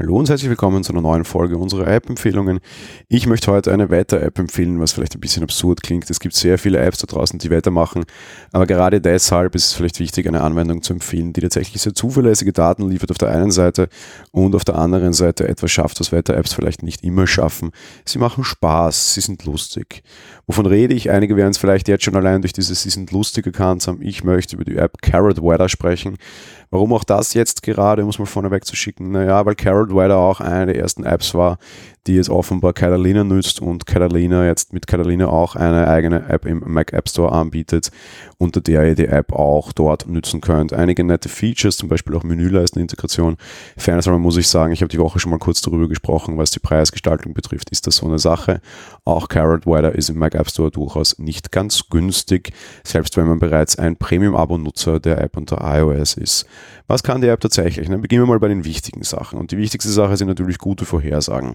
Hallo und herzlich willkommen zu einer neuen Folge unserer App-Empfehlungen. Ich möchte heute eine Wetter-App empfehlen, was vielleicht ein bisschen absurd klingt. Es gibt sehr viele Apps da draußen, die Wetter machen, aber gerade deshalb ist es vielleicht wichtig, eine Anwendung zu empfehlen, die tatsächlich sehr zuverlässige Daten liefert auf der einen Seite und auf der anderen Seite etwas schafft, was Wetter-Apps vielleicht nicht immer schaffen. Sie machen Spaß, sie sind lustig. Wovon rede ich? Einige werden es vielleicht jetzt schon allein durch dieses Sie sind lustig erkannt haben. Ich möchte über die App Carrot Weather sprechen. Warum auch das jetzt gerade, muss man vorneweg zu schicken? Naja, weil Carrot Weather auch eine der ersten Apps war, die jetzt offenbar Catalina nützt und Catalina jetzt mit Catalina auch eine eigene App im Mac App Store anbietet, unter der ihr die App auch dort nützen könnt. Einige nette Features, zum Beispiel auch Menüleistenintegration. Fairness aber muss ich sagen, ich habe die Woche schon mal kurz darüber gesprochen, was die Preisgestaltung betrifft, ist das so eine Sache. Auch Carrot Weather ist im Mac App Store durchaus nicht ganz günstig, selbst wenn man bereits ein Premium-Abo-Nutzer der App unter iOS ist. Was kann die App tatsächlich? Dann beginnen wir mal bei den wichtigen Sachen. Und die wichtigste Sache sind natürlich gute Vorhersagen.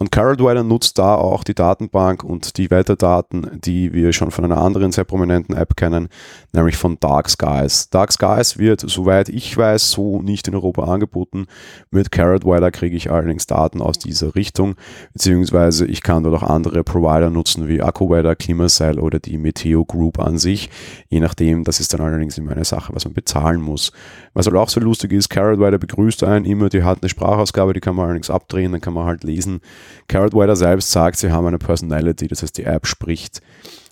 Und CarolDweller nutzt da auch die Datenbank und die Wetterdaten, die wir schon von einer anderen sehr prominenten App kennen, nämlich von Dark Skies. Dark Skies wird, soweit ich weiß, so nicht in Europa angeboten. Mit CarolDweller kriege ich allerdings Daten aus dieser Richtung, beziehungsweise ich kann dort auch andere Provider nutzen, wie AccuWeather, Climacell oder die Meteo Group an sich. Je nachdem, das ist dann allerdings immer eine Sache, was man bezahlen muss. Was halt auch so lustig ist, CarolDweller begrüßt einen immer, die hat eine Sprachausgabe, die kann man allerdings abdrehen, dann kann man halt lesen, Carrot Wider selbst sagt, sie haben eine Personality, das heißt, die App spricht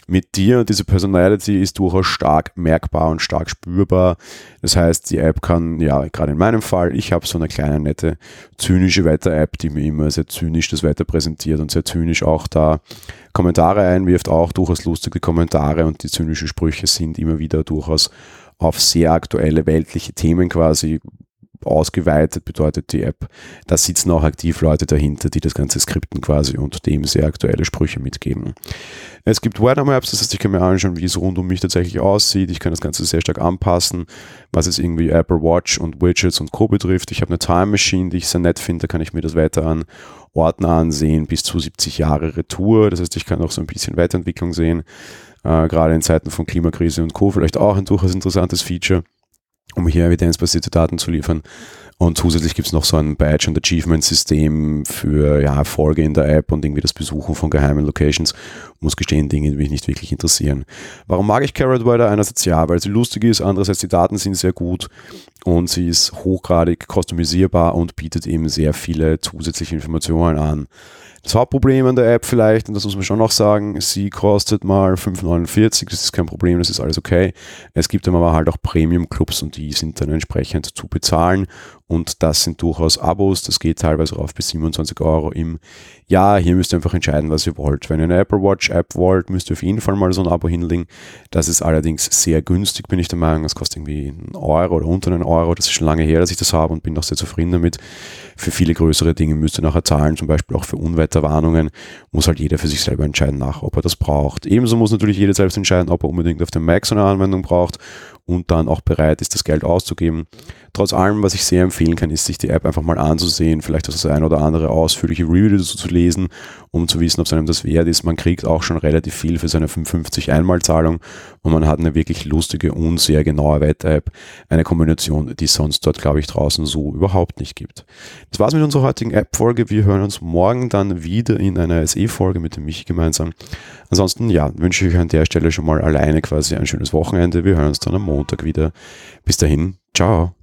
mit dir und diese Personality ist durchaus stark merkbar und stark spürbar. Das heißt, die App kann, ja, gerade in meinem Fall, ich habe so eine kleine, nette, zynische Wetter-App, die mir immer sehr zynisch das Wetter präsentiert und sehr zynisch auch da Kommentare einwirft, auch durchaus lustige Kommentare und die zynischen Sprüche sind immer wieder durchaus auf sehr aktuelle weltliche Themen quasi ausgeweitet bedeutet die App. Da sitzen auch aktiv Leute dahinter, die das Ganze skripten quasi und dem sehr aktuelle Sprüche mitgeben. Es gibt Weather Maps, das heißt, ich kann mir anschauen, wie es rund um mich tatsächlich aussieht. Ich kann das Ganze sehr stark anpassen, was es irgendwie Apple Watch und Widgets und Co. betrifft. Ich habe eine Time Machine, die ich sehr nett finde, da kann ich mir das Wetter an Orten ansehen, bis zu 70 Jahre Retour. Das heißt, ich kann auch so ein bisschen Weiterentwicklung sehen, äh, gerade in Zeiten von Klimakrise und Co. Vielleicht auch ein durchaus interessantes Feature um hier evidenzbasierte Daten zu liefern. Und zusätzlich gibt es noch so ein Badge- und Achievement-System für ja, Erfolge in der App und irgendwie das Besuchen von geheimen Locations. Muss gestehen, Dinge, die mich nicht wirklich interessieren. Warum mag ich Carrot weiter? Einerseits ja, weil sie lustig ist, andererseits die Daten sind sehr gut und sie ist hochgradig customisierbar und bietet eben sehr viele zusätzliche Informationen an. Das Hauptproblem an der App vielleicht, und das muss man schon noch sagen, sie kostet mal 5,49, das ist kein Problem, das ist alles okay. Es gibt aber halt auch Premium-Clubs und die sind dann entsprechend zu bezahlen und das sind durchaus Abos, das geht teilweise auf bis 27 Euro im Jahr. Hier müsst ihr einfach entscheiden, was ihr wollt. Wenn ihr eine Apple Watch App wollt, müsst ihr auf jeden Fall mal so ein Abo hinlegen. Das ist allerdings sehr günstig, bin ich der Meinung. Das kostet irgendwie einen Euro oder unter einen Euro. Das ist schon lange her, dass ich das habe und bin auch sehr zufrieden damit. Für viele größere Dinge müsst ihr nachher zahlen, zum Beispiel auch für Unwetterwarnungen. Muss halt jeder für sich selber entscheiden nach, ob er das braucht. Ebenso muss natürlich jeder selbst entscheiden, ob er unbedingt auf dem Mac so eine Anwendung braucht und dann auch bereit ist, das Geld auszugeben. Trotz allem, was ich sehr empfehlen kann, ist, sich die App einfach mal anzusehen, vielleicht das ein oder andere ausführliche Review dazu zu lesen, um zu wissen, ob es einem das wert ist. Man kriegt auch schon relativ viel für seine 55 Einmalzahlung und man hat eine wirklich lustige und sehr genaue Wetter-App. Eine Kombination, die es sonst dort, glaube ich, draußen so überhaupt nicht gibt. Das war's mit unserer heutigen App-Folge. Wir hören uns morgen dann wieder in einer SE-Folge mit dem Michi gemeinsam. Ansonsten, ja, wünsche ich euch an der Stelle schon mal alleine quasi ein schönes Wochenende. Wir hören uns dann am Montag wieder. Bis dahin, ciao.